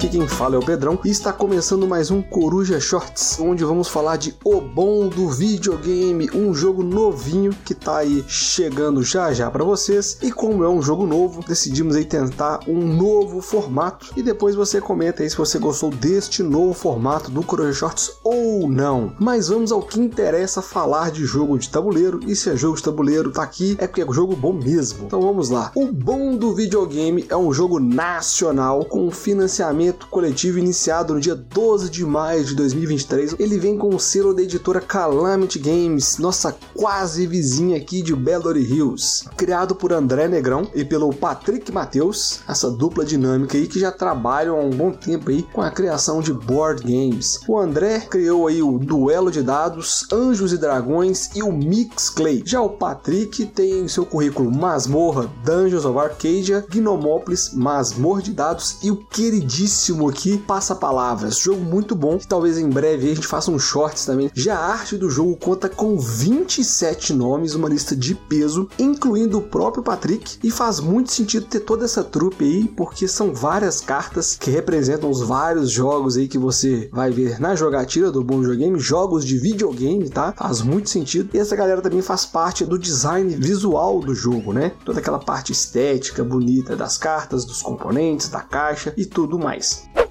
Aqui quem fala é o Pedrão e está começando mais um Coruja Shorts, onde vamos falar de O Bom do Videogame, um jogo novinho que tá aí chegando já já para vocês. E como é um jogo novo, decidimos aí tentar um novo formato e depois você comenta aí se você gostou deste novo formato do Coruja Shorts ou não. Mas vamos ao que interessa falar de jogo de tabuleiro e se é jogo de tabuleiro tá aqui é porque é jogo bom mesmo. Então vamos lá. O Bom do Videogame é um jogo nacional com financiamento coletivo iniciado no dia 12 de maio de 2023. Ele vem com o selo da editora Calamity Games, nossa quase vizinha aqui de Belo Hills. Criado por André Negrão e pelo Patrick Matheus, essa dupla dinâmica aí que já trabalham há um bom tempo aí com a criação de board games. O André criou aí o Duelo de Dados, Anjos e Dragões e o Mix Clay. Já o Patrick tem em seu currículo Masmorra, Dungeons of Arcadia, Gnomópolis, Masmorra de Dados e o queridíssimo aqui, Passa Palavras. Jogo muito bom, que talvez em breve a gente faça um shorts também. Já a arte do jogo conta com 27 nomes, uma lista de peso, incluindo o próprio Patrick, e faz muito sentido ter toda essa trupe aí, porque são várias cartas que representam os vários jogos aí que você vai ver na jogatina do Bom Videogame, jogos de videogame, tá? Faz muito sentido. E essa galera também faz parte do design visual do jogo, né? Toda aquela parte estética bonita das cartas, dos componentes, da caixa e tudo mais.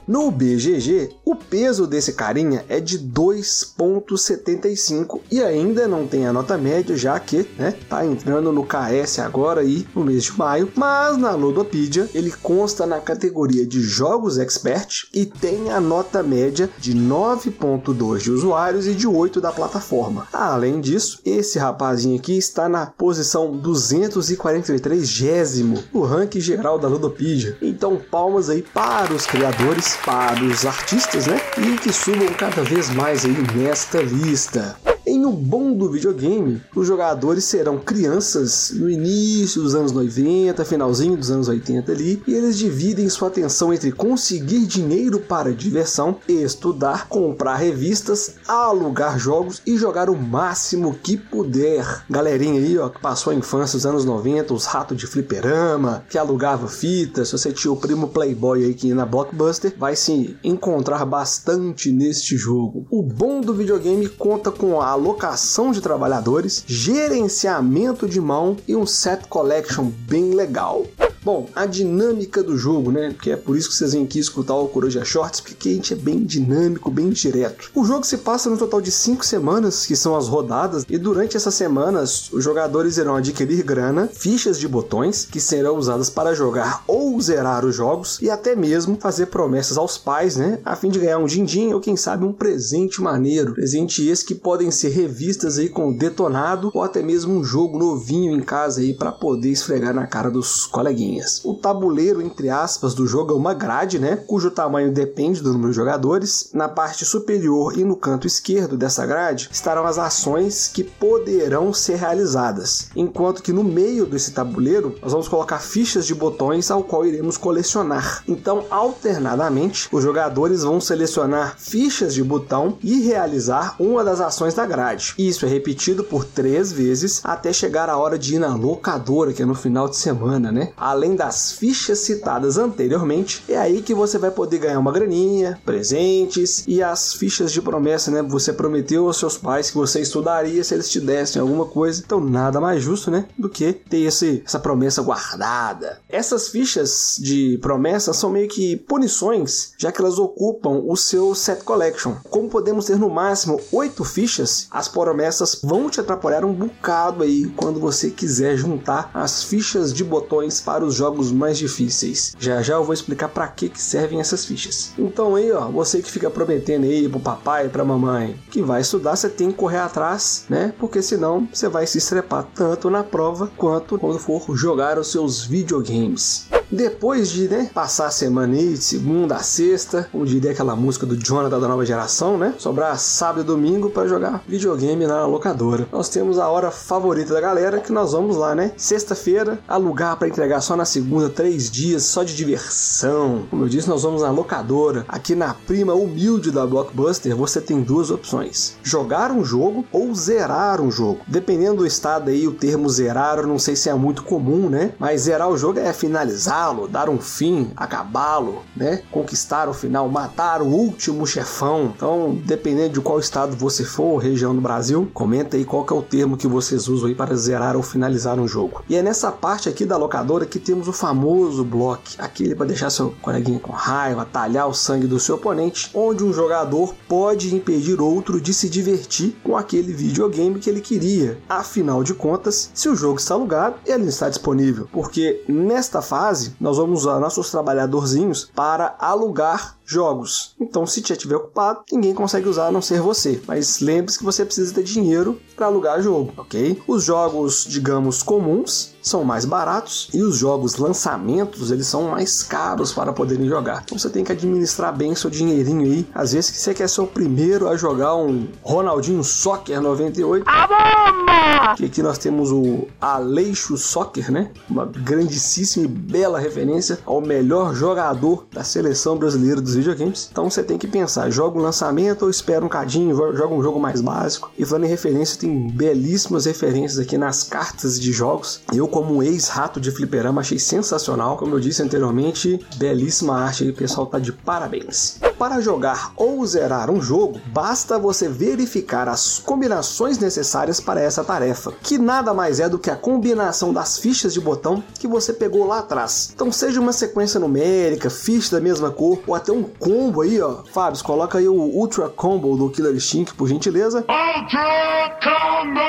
No BGG, o peso desse carinha é de 2.75 e ainda não tem a nota média, já que né, tá entrando no KS agora aí no mês de maio, mas na Ludopedia ele consta na categoria de jogos expert e tem a nota média de 9.2 de usuários e de 8 da plataforma. Além disso, esse rapazinho aqui está na posição 243 gésimo no ranking geral da Ludopedia. Então palmas aí para os criadores para os artistas, né? E que subam cada vez mais aí nesta lista. Em O Bom do Videogame, os jogadores serão crianças no início dos anos 90, finalzinho dos anos 80 ali, e eles dividem sua atenção entre conseguir dinheiro para diversão, estudar, comprar revistas, alugar jogos e jogar o máximo que puder. Galerinha aí, ó, que passou a infância dos anos 90, os ratos de fliperama, que alugava fitas, se você tinha o primo playboy aí que ia na Blockbuster, vai se encontrar bastante neste jogo. O bom do videogame conta com a alocação de trabalhadores, gerenciamento de mão e um set collection bem legal. Bom, a dinâmica do jogo, né? Que é por isso que vocês vêm aqui escutar o Coruja Shorts, porque a gente é bem dinâmico, bem direto. O jogo se passa no total de 5 semanas, que são as rodadas, e durante essas semanas os jogadores irão adquirir grana, fichas de botões, que serão usadas para jogar ou zerar os jogos, e até mesmo fazer promessas aos pais, né? A fim de ganhar um din-din ou quem sabe um presente maneiro. Presente esse que podem ser revistas aí com detonado ou até mesmo um jogo novinho em casa aí para poder esfregar na cara dos coleguinhas. O tabuleiro, entre aspas, do jogo é uma grade, né? Cujo tamanho depende do número de jogadores. Na parte superior e no canto esquerdo dessa grade estarão as ações que poderão ser realizadas. Enquanto que no meio desse tabuleiro nós vamos colocar fichas de botões ao qual iremos colecionar. Então, alternadamente, os jogadores vão selecionar fichas de botão e realizar uma das ações da grade. Isso é repetido por três vezes até chegar a hora de ir na locadora, que é no final de semana, né? além das fichas citadas anteriormente, é aí que você vai poder ganhar uma graninha, presentes e as fichas de promessa, né? Você prometeu aos seus pais que você estudaria se eles te dessem alguma coisa, então nada mais justo, né? Do que ter esse, essa promessa guardada. Essas fichas de promessa são meio que punições, já que elas ocupam o seu set collection. Como podemos ter no máximo oito fichas, as promessas vão te atrapalhar um bocado aí quando você quiser juntar as fichas de botões para jogos mais difíceis. Já já eu vou explicar para que que servem essas fichas. Então aí, ó, você que fica prometendo aí pro papai e pra mamãe que vai estudar, você tem que correr atrás, né? Porque senão você vai se estrepar tanto na prova quanto quando for jogar os seus videogames. Depois de né, passar a semana aí, de segunda a sexta, como diria aquela música do Jonathan da nova geração, né? Sobrar sábado e domingo para jogar videogame na locadora. Nós temos a hora favorita da galera que nós vamos lá, né? Sexta-feira, alugar para entregar só na segunda, três dias, só de diversão. Como eu disse, nós vamos na locadora. Aqui na prima humilde da Blockbuster, você tem duas opções: jogar um jogo ou zerar um jogo. Dependendo do estado aí, o termo zerar, eu não sei se é muito comum, né? Mas zerar o jogo é finalizá-lo, dar um fim, acabá-lo, né? Conquistar o final, matar o último chefão. Então, dependendo de qual estado você for, região do Brasil, comenta aí qual é o termo que vocês usam aí para zerar ou finalizar um jogo. E é nessa parte aqui da locadora que temos o famoso bloco, aquele para deixar seu coleguinha com raiva, talhar o sangue do seu oponente, onde um jogador pode impedir outro de se divertir com aquele videogame que ele queria. Afinal de contas, se o jogo está alugado, ele está disponível, porque nesta fase nós vamos usar nossos trabalhadorzinhos para alugar jogos. Então, se já estiver ocupado, ninguém consegue usar a não ser você. Mas lembre-se que você precisa ter dinheiro para alugar jogo, ok? Os jogos, digamos, comuns são mais baratos e os jogos lançamentos eles são mais caros para poderem jogar. Então você tem que administrar bem seu dinheirinho aí. Às vezes que você quer ser o primeiro a jogar um Ronaldinho Soccer 98. A bomba! Que aqui nós temos o Aleixo Soccer, né? Uma grandíssima e bela referência ao melhor jogador da seleção brasileira dos videogames. Então você tem que pensar, joga o lançamento ou espera um cadinho, joga um jogo mais básico. E falando em referência, tem belíssimas referências aqui nas cartas de jogos. Eu como um ex-rato de fliperama, achei sensacional. Como eu disse anteriormente, belíssima arte aí, o pessoal tá de parabéns. Para jogar ou zerar um jogo, basta você verificar as combinações necessárias para essa tarefa, que nada mais é do que a combinação das fichas de botão que você pegou lá atrás. Então, seja uma sequência numérica, fichas da mesma cor, ou até um combo aí, ó. Fábio, coloca aí o Ultra Combo do Killer Instinct, por gentileza. Ultra Combo!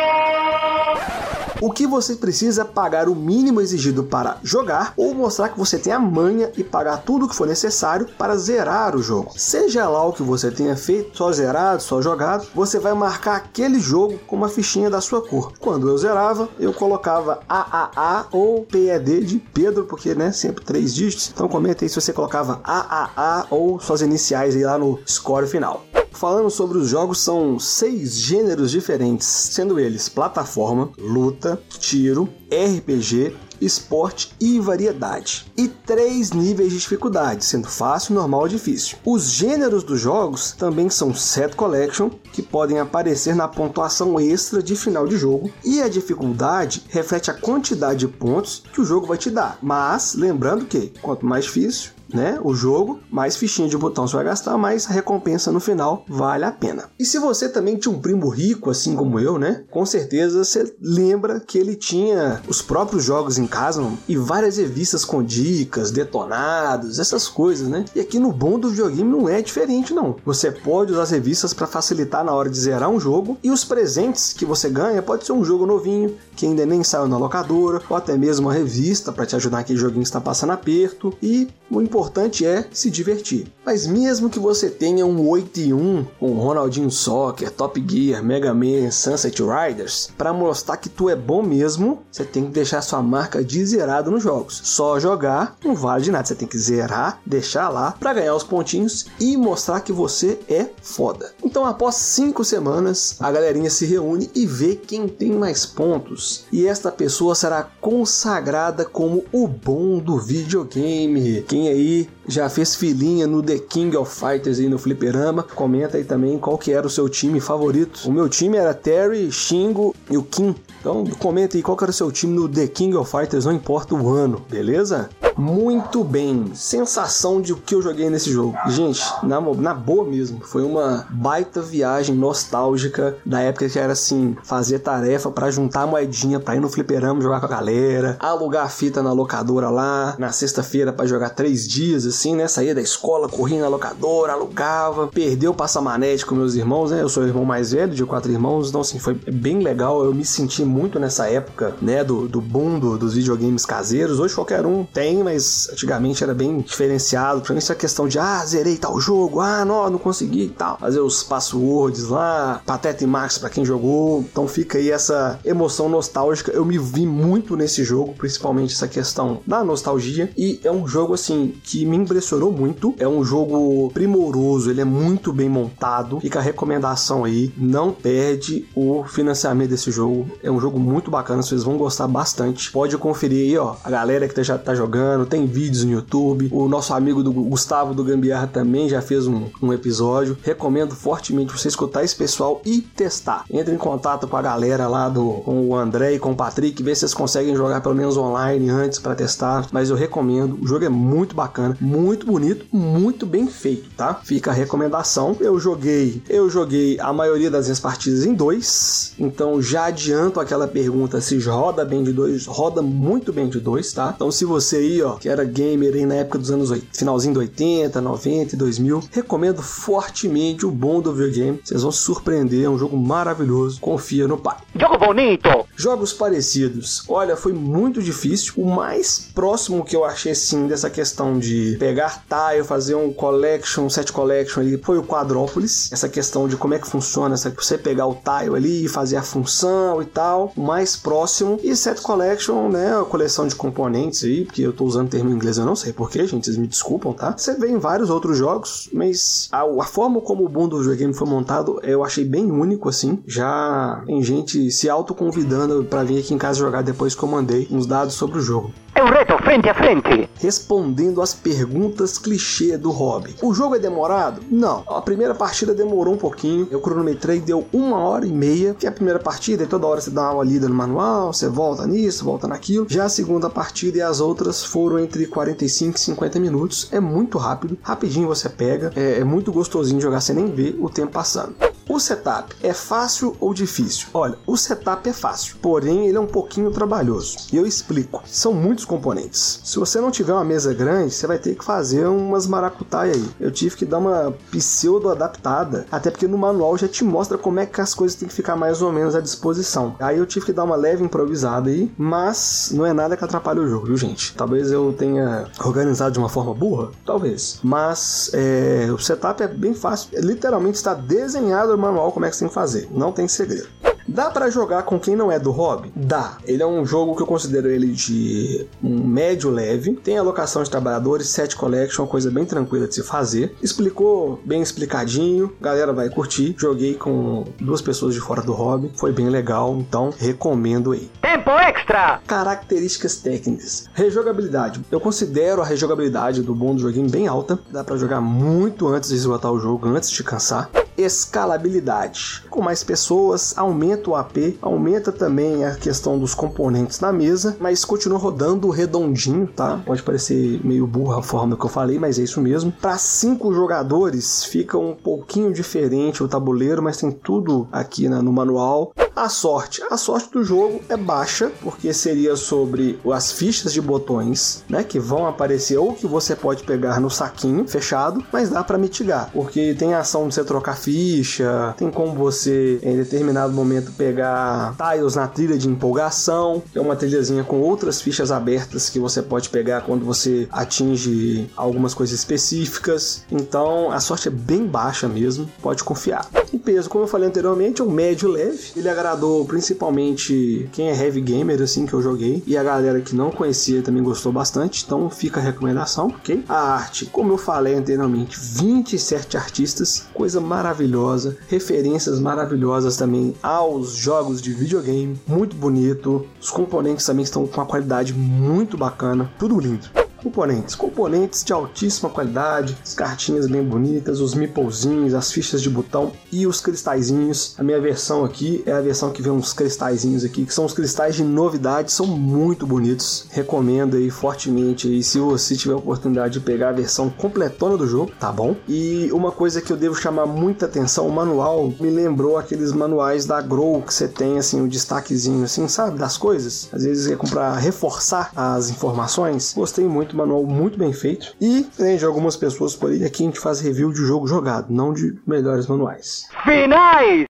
O que você precisa é pagar o mínimo exigido para jogar ou mostrar que você tem a manha e pagar tudo o que for necessário para zerar o jogo. Seja lá o que você tenha feito, só zerado, só jogado, você vai marcar aquele jogo com uma fichinha da sua cor. Quando eu zerava, eu colocava AAA ou PED de Pedro, porque né, sempre três dígitos. Então comenta aí se você colocava AAA ou suas iniciais aí lá no score final. Falando sobre os jogos, são seis gêneros diferentes, sendo eles plataforma, luta, tiro, RPG, esporte e variedade. E três níveis de dificuldade, sendo fácil, normal e difícil. Os gêneros dos jogos também são set collection, que podem aparecer na pontuação extra de final de jogo, e a dificuldade reflete a quantidade de pontos que o jogo vai te dar. Mas lembrando que quanto mais difícil, né, o jogo, mais fichinha de botão você vai gastar, mais recompensa no final vale a pena. E se você também tinha um primo rico, assim como eu, né, com certeza você lembra que ele tinha os próprios jogos em casa e várias revistas com dicas, detonados, essas coisas, né? E aqui no bom do videogame não é diferente, não. Você pode usar as revistas para facilitar na hora de zerar um jogo e os presentes que você ganha pode ser um jogo novinho que ainda nem saiu na locadora ou até mesmo uma revista para te ajudar aquele joguinho que está passando aperto e o importante importante é se divertir. Mas mesmo que você tenha um 8 e 1 com Ronaldinho Soccer, Top Gear, Mega Man, Sunset Riders, para mostrar que tu é bom mesmo, você tem que deixar sua marca de zerado nos jogos. Só jogar não vale de nada, você tem que zerar, deixar lá para ganhar os pontinhos e mostrar que você é foda. Então, após 5 semanas, a galerinha se reúne e vê quem tem mais pontos. E esta pessoa será consagrada como o bom do videogame. Quem aí já fez filinha no The King of Fighters aí no fliperama. Comenta aí também qual que era o seu time favorito. O meu time era Terry, Shingo e o Kim. Então comenta aí qual que era o seu time no The King of Fighters, não importa o ano, beleza? Muito bem, sensação de o que eu joguei nesse jogo. Gente, na, na boa mesmo, foi uma baita viagem nostálgica da época que era assim, fazer tarefa para juntar moedinha para ir no fliperama jogar com a galera, alugar a fita na locadora lá, na sexta-feira para jogar três dias assim, né? Saía da escola, corria na locadora, alugava, perdeu o passamanete com meus irmãos, né? Eu sou o irmão mais velho de quatro irmãos, então assim, foi bem legal, eu me senti muito nessa época, né, do, do boom do, dos videogames caseiros. Hoje qualquer um tem, mas antigamente era bem diferenciado. Pra mim, essa questão de, ah, zerei tal jogo, ah, não, não consegui e tal. Fazer os passwords lá, Pateta e Max pra quem jogou. Então fica aí essa emoção nostálgica. Eu me vi muito nesse jogo, principalmente essa questão da nostalgia. E é um jogo, assim, que me impressionou muito. É um jogo primoroso, ele é muito bem montado. Fica a recomendação aí, não perde o financiamento desse jogo. É um jogo muito bacana, vocês vão gostar bastante. Pode conferir aí, ó, a galera que já tá jogando, tem vídeos no YouTube. O nosso amigo do Gustavo do Gambiarra também já fez um, um episódio. Recomendo fortemente você escutar esse pessoal e testar. Entre em contato com a galera lá do com o André e com o Patrick, ver se vocês conseguem jogar pelo menos online antes para testar. Mas eu recomendo, o jogo é muito bacana, muito bonito, muito bem feito, tá? Fica a recomendação. Eu joguei, eu joguei a maioria das minhas partidas em dois, então já adianto aquela pergunta se roda bem de dois, roda muito bem de dois, tá? Então se você aí, ó, que era gamer aí na época dos anos 80, finalzinho de 80, 90 e 2000, recomendo fortemente o bom do videogame. Vocês vão se surpreender, é um jogo maravilhoso. Confia no pai. Jogo bonito! Jogos parecidos. Olha, foi muito difícil. O mais próximo que eu achei sim dessa questão de pegar tile, fazer um collection, um set collection ali, foi o Quadrópolis. Essa questão de como é que funciona, essa, você pegar o tile ali e fazer a função e tal. O mais próximo. E set collection, né? A coleção de componentes aí, porque eu tô usando termo em inglês, eu não sei porquê, gente, vocês me desculpam, tá? Você vê em vários outros jogos, mas a, a forma como o mundo do videogame foi montado, eu achei bem único, assim. Já tem gente se autoconvidando para vir aqui em casa jogar depois que eu mandei uns dados sobre o jogo. É um reto frente a frente. Respondendo às perguntas clichê do hobby. O jogo é demorado? Não. A primeira partida demorou um pouquinho. Eu cronometrei, deu uma hora e meia. Que é a primeira partida, e toda hora você dá uma lida no manual, você volta nisso, volta naquilo. Já a segunda partida e as outras foram entre 45 e 50 minutos. É muito rápido. Rapidinho você pega. É, é muito gostosinho jogar, você nem vê o tempo passando. O setup é fácil ou difícil? Olha, o setup é fácil, porém ele é um pouquinho trabalhoso. E eu explico. São muitos componentes. Se você não tiver uma mesa grande, você vai ter que fazer umas maracutaia aí. Eu tive que dar uma pseudo adaptada, até porque no manual já te mostra como é que as coisas têm que ficar mais ou menos à disposição. Aí eu tive que dar uma leve improvisada aí, mas não é nada que atrapalhe o jogo, viu, gente? Talvez eu tenha organizado de uma forma burra, talvez. Mas é, o setup é bem fácil. Literalmente está desenhado manual como é que você tem que fazer. Não tem segredo. Dá para jogar com quem não é do hobby? Dá. Ele é um jogo que eu considero ele de um médio leve. Tem alocação de trabalhadores, set collection, uma coisa bem tranquila de se fazer. Explicou bem explicadinho, galera vai curtir. Joguei com duas pessoas de fora do hobby, foi bem legal, então recomendo aí. Tempo extra! Características técnicas. Rejogabilidade. Eu considero a rejogabilidade do bom do joguinho bem alta. Dá para jogar muito antes de esgotar o jogo, antes de cansar escalabilidade. Com mais pessoas, aumenta o AP, aumenta também a questão dos componentes na mesa, mas continua rodando redondinho, tá? Pode parecer meio burra a forma que eu falei, mas é isso mesmo. Para cinco jogadores fica um pouquinho diferente o tabuleiro, mas tem tudo aqui né, no manual. A sorte. A sorte do jogo é baixa, porque seria sobre as fichas de botões, né, que vão aparecer ou que você pode pegar no saquinho fechado, mas dá para mitigar, porque tem a ação de você trocar ficha, tem como você em determinado momento pegar tiles na trilha de empolgação, é uma trilhazinha com outras fichas abertas que você pode pegar quando você atinge algumas coisas específicas. Então, a sorte é bem baixa mesmo, pode confiar. O peso, como eu falei anteriormente, é um médio leve. Ele agradou principalmente quem é heavy gamer, assim, que eu joguei. E a galera que não conhecia também gostou bastante. Então fica a recomendação, ok? A arte, como eu falei anteriormente, 27 artistas, coisa maravilhosa. Referências maravilhosas também aos jogos de videogame. Muito bonito. Os componentes também estão com uma qualidade muito bacana. Tudo lindo. Componentes. Componentes de altíssima qualidade, as cartinhas bem bonitas, os meeplezinhos, as fichas de botão e os cristalzinhos. A minha versão aqui é a versão que vem uns cristalzinhos aqui, que são os cristais de novidade, são muito bonitos. Recomendo aí fortemente aí, se você tiver a oportunidade de pegar a versão completona do jogo, tá bom? E uma coisa que eu devo chamar muita atenção, o manual me lembrou aqueles manuais da Grow que você tem assim, o um destaquezinho assim, sabe, das coisas. Às vezes é para reforçar as informações. Gostei muito manual muito bem feito. E tem de algumas pessoas por aí, aqui a gente faz review de jogo jogado, não de melhores manuais. Finais!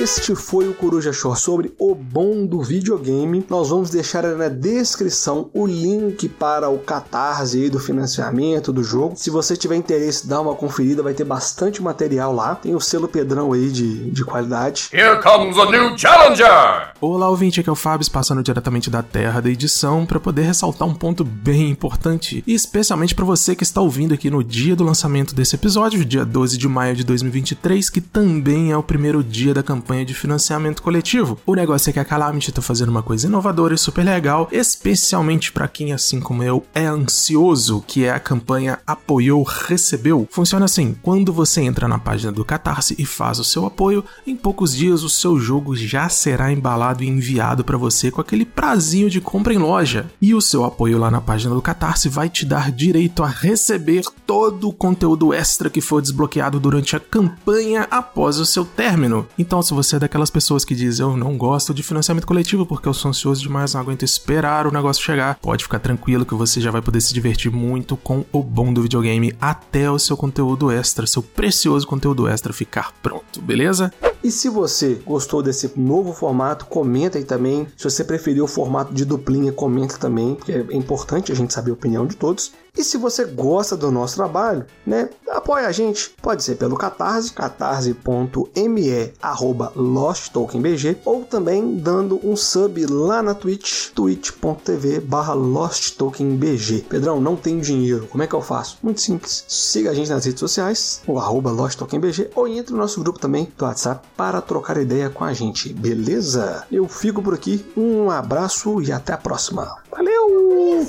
Este foi o Coruja Shore sobre o bom do videogame. Nós vamos deixar na descrição o link para o Catarse aí do financiamento do jogo. Se você tiver interesse, dá uma conferida, vai ter bastante material lá. Tem o selo Pedrão aí de, de qualidade. Here comes a new challenger! Olá, ouvinte, aqui é o Fábio, passando diretamente da terra da edição para poder ressaltar um ponto bem importante, e especialmente para você que está ouvindo aqui no dia do lançamento desse episódio, dia 12 de maio de 2023, que também é o primeiro dia da campanha de financiamento coletivo. O negócio é que a Calamity tá fazendo uma coisa inovadora e super legal, especialmente para quem, assim como eu, é ansioso, que é a campanha Apoiou Recebeu. Funciona assim: quando você entra na página do Catarse e faz o seu apoio, em poucos dias o seu jogo já será embalado e enviado para você com aquele prazinho de compra em loja. E o seu apoio lá na página do Catarse vai te dar direito a receber todo o conteúdo extra que for desbloqueado durante a campanha após o seu término. Então, se você é daquelas pessoas que diz eu não gosto de financiamento coletivo porque eu sou ansioso demais, não aguento esperar o negócio chegar, pode ficar tranquilo que você já vai poder se divertir muito com o bom do videogame até o seu conteúdo extra, seu precioso conteúdo extra ficar pronto, beleza? E se você gostou desse novo formato, comenta aí também. Se você preferiu o formato de duplinha, comenta também, porque é importante a gente saber a opinião de todos. E se você gosta do nosso trabalho, né, apoia a gente. Pode ser pelo Catarse, catarse.me arroba ou também dando um sub lá na Twitch, twitch.tv barra. Pedrão, não tenho dinheiro, como é que eu faço? Muito simples, siga a gente nas redes sociais, o arroba LostTokenBG ou entre no nosso grupo também do WhatsApp para trocar ideia com a gente, beleza? Eu fico por aqui, um abraço e até a próxima. Valeu!